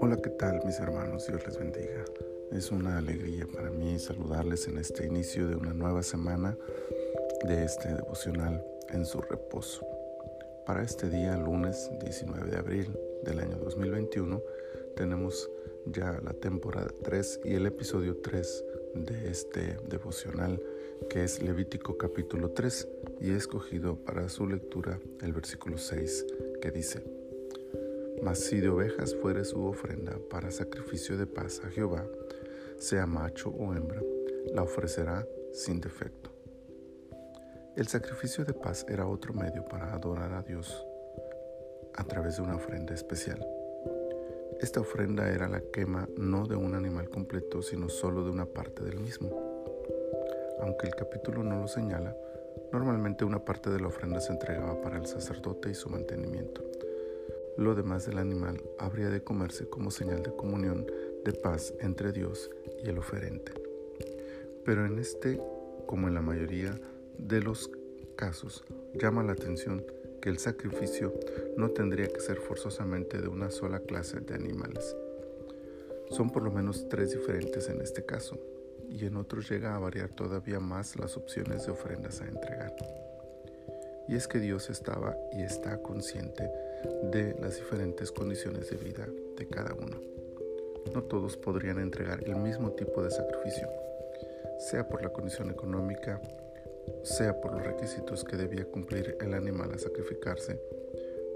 Hola, ¿qué tal mis hermanos? Dios les bendiga. Es una alegría para mí saludarles en este inicio de una nueva semana de este devocional en su reposo. Para este día, lunes 19 de abril del año 2021, tenemos ya la temporada 3 y el episodio 3 de este devocional que es Levítico capítulo 3 y he escogido para su lectura el versículo 6 que dice, Mas si de ovejas fuere su ofrenda para sacrificio de paz a Jehová, sea macho o hembra, la ofrecerá sin defecto. El sacrificio de paz era otro medio para adorar a Dios a través de una ofrenda especial. Esta ofrenda era la quema no de un animal completo, sino solo de una parte del mismo. Aunque el capítulo no lo señala, normalmente una parte de la ofrenda se entregaba para el sacerdote y su mantenimiento. Lo demás del animal habría de comerse como señal de comunión de paz entre Dios y el oferente. Pero en este, como en la mayoría de los casos, llama la atención que el sacrificio no tendría que ser forzosamente de una sola clase de animales. Son por lo menos tres diferentes en este caso, y en otros llega a variar todavía más las opciones de ofrendas a entregar. Y es que Dios estaba y está consciente de las diferentes condiciones de vida de cada uno. No todos podrían entregar el mismo tipo de sacrificio, sea por la condición económica, sea por los requisitos que debía cumplir el animal a sacrificarse,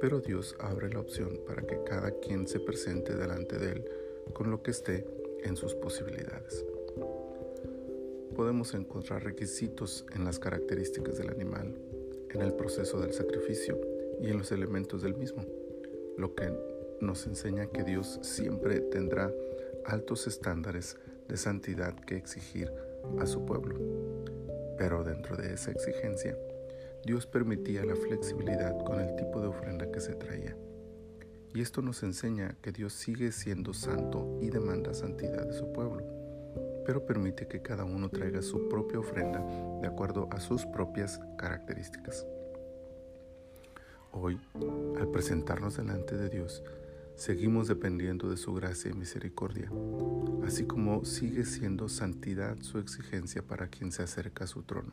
pero Dios abre la opción para que cada quien se presente delante de Él con lo que esté en sus posibilidades. Podemos encontrar requisitos en las características del animal, en el proceso del sacrificio y en los elementos del mismo, lo que nos enseña que Dios siempre tendrá altos estándares de santidad que exigir a su pueblo. Pero dentro de esa exigencia, Dios permitía la flexibilidad con el tipo de ofrenda que se traía. Y esto nos enseña que Dios sigue siendo santo y demanda santidad de su pueblo, pero permite que cada uno traiga su propia ofrenda de acuerdo a sus propias características. Hoy, al presentarnos delante de Dios, seguimos dependiendo de su gracia y misericordia, así como sigue siendo santidad su exigencia para quien se acerca a su trono.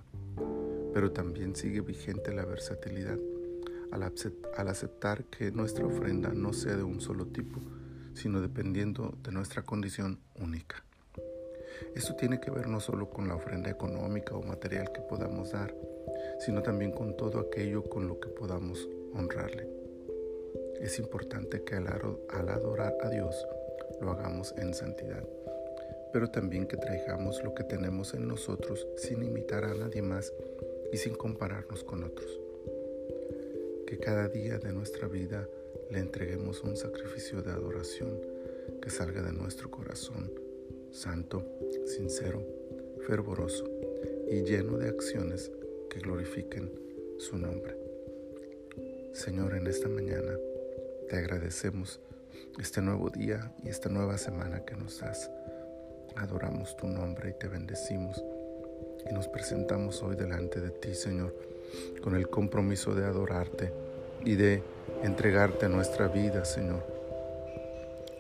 Pero también sigue vigente la versatilidad al aceptar que nuestra ofrenda no sea de un solo tipo, sino dependiendo de nuestra condición única. Esto tiene que ver no solo con la ofrenda económica o material que podamos dar, sino también con todo aquello con lo que podamos honrarle. Es importante que al adorar a Dios lo hagamos en santidad, pero también que traigamos lo que tenemos en nosotros sin imitar a nadie más y sin compararnos con otros. Que cada día de nuestra vida le entreguemos un sacrificio de adoración que salga de nuestro corazón, santo, sincero, fervoroso y lleno de acciones que glorifiquen su nombre. Señor, en esta mañana, te agradecemos este nuevo día y esta nueva semana que nos das. Adoramos tu nombre y te bendecimos. Y nos presentamos hoy delante de ti, Señor, con el compromiso de adorarte y de entregarte nuestra vida, Señor,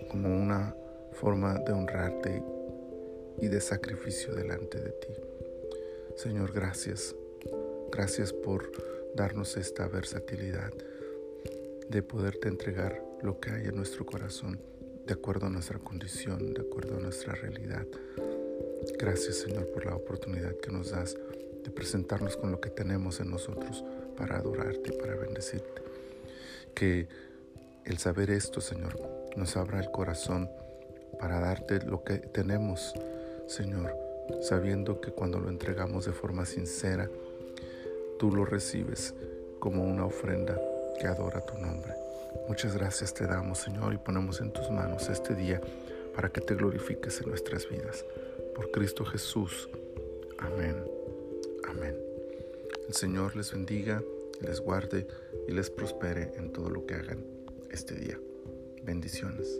como una forma de honrarte y de sacrificio delante de ti. Señor, gracias. Gracias por darnos esta versatilidad de poderte entregar lo que hay en nuestro corazón, de acuerdo a nuestra condición, de acuerdo a nuestra realidad. Gracias Señor por la oportunidad que nos das de presentarnos con lo que tenemos en nosotros para adorarte para bendecirte. Que el saber esto, Señor, nos abra el corazón para darte lo que tenemos, Señor, sabiendo que cuando lo entregamos de forma sincera, tú lo recibes como una ofrenda que adora tu nombre. Muchas gracias te damos, Señor, y ponemos en tus manos este día para que te glorifiques en nuestras vidas. Por Cristo Jesús. Amén. Amén. El Señor les bendiga, les guarde y les prospere en todo lo que hagan este día. Bendiciones.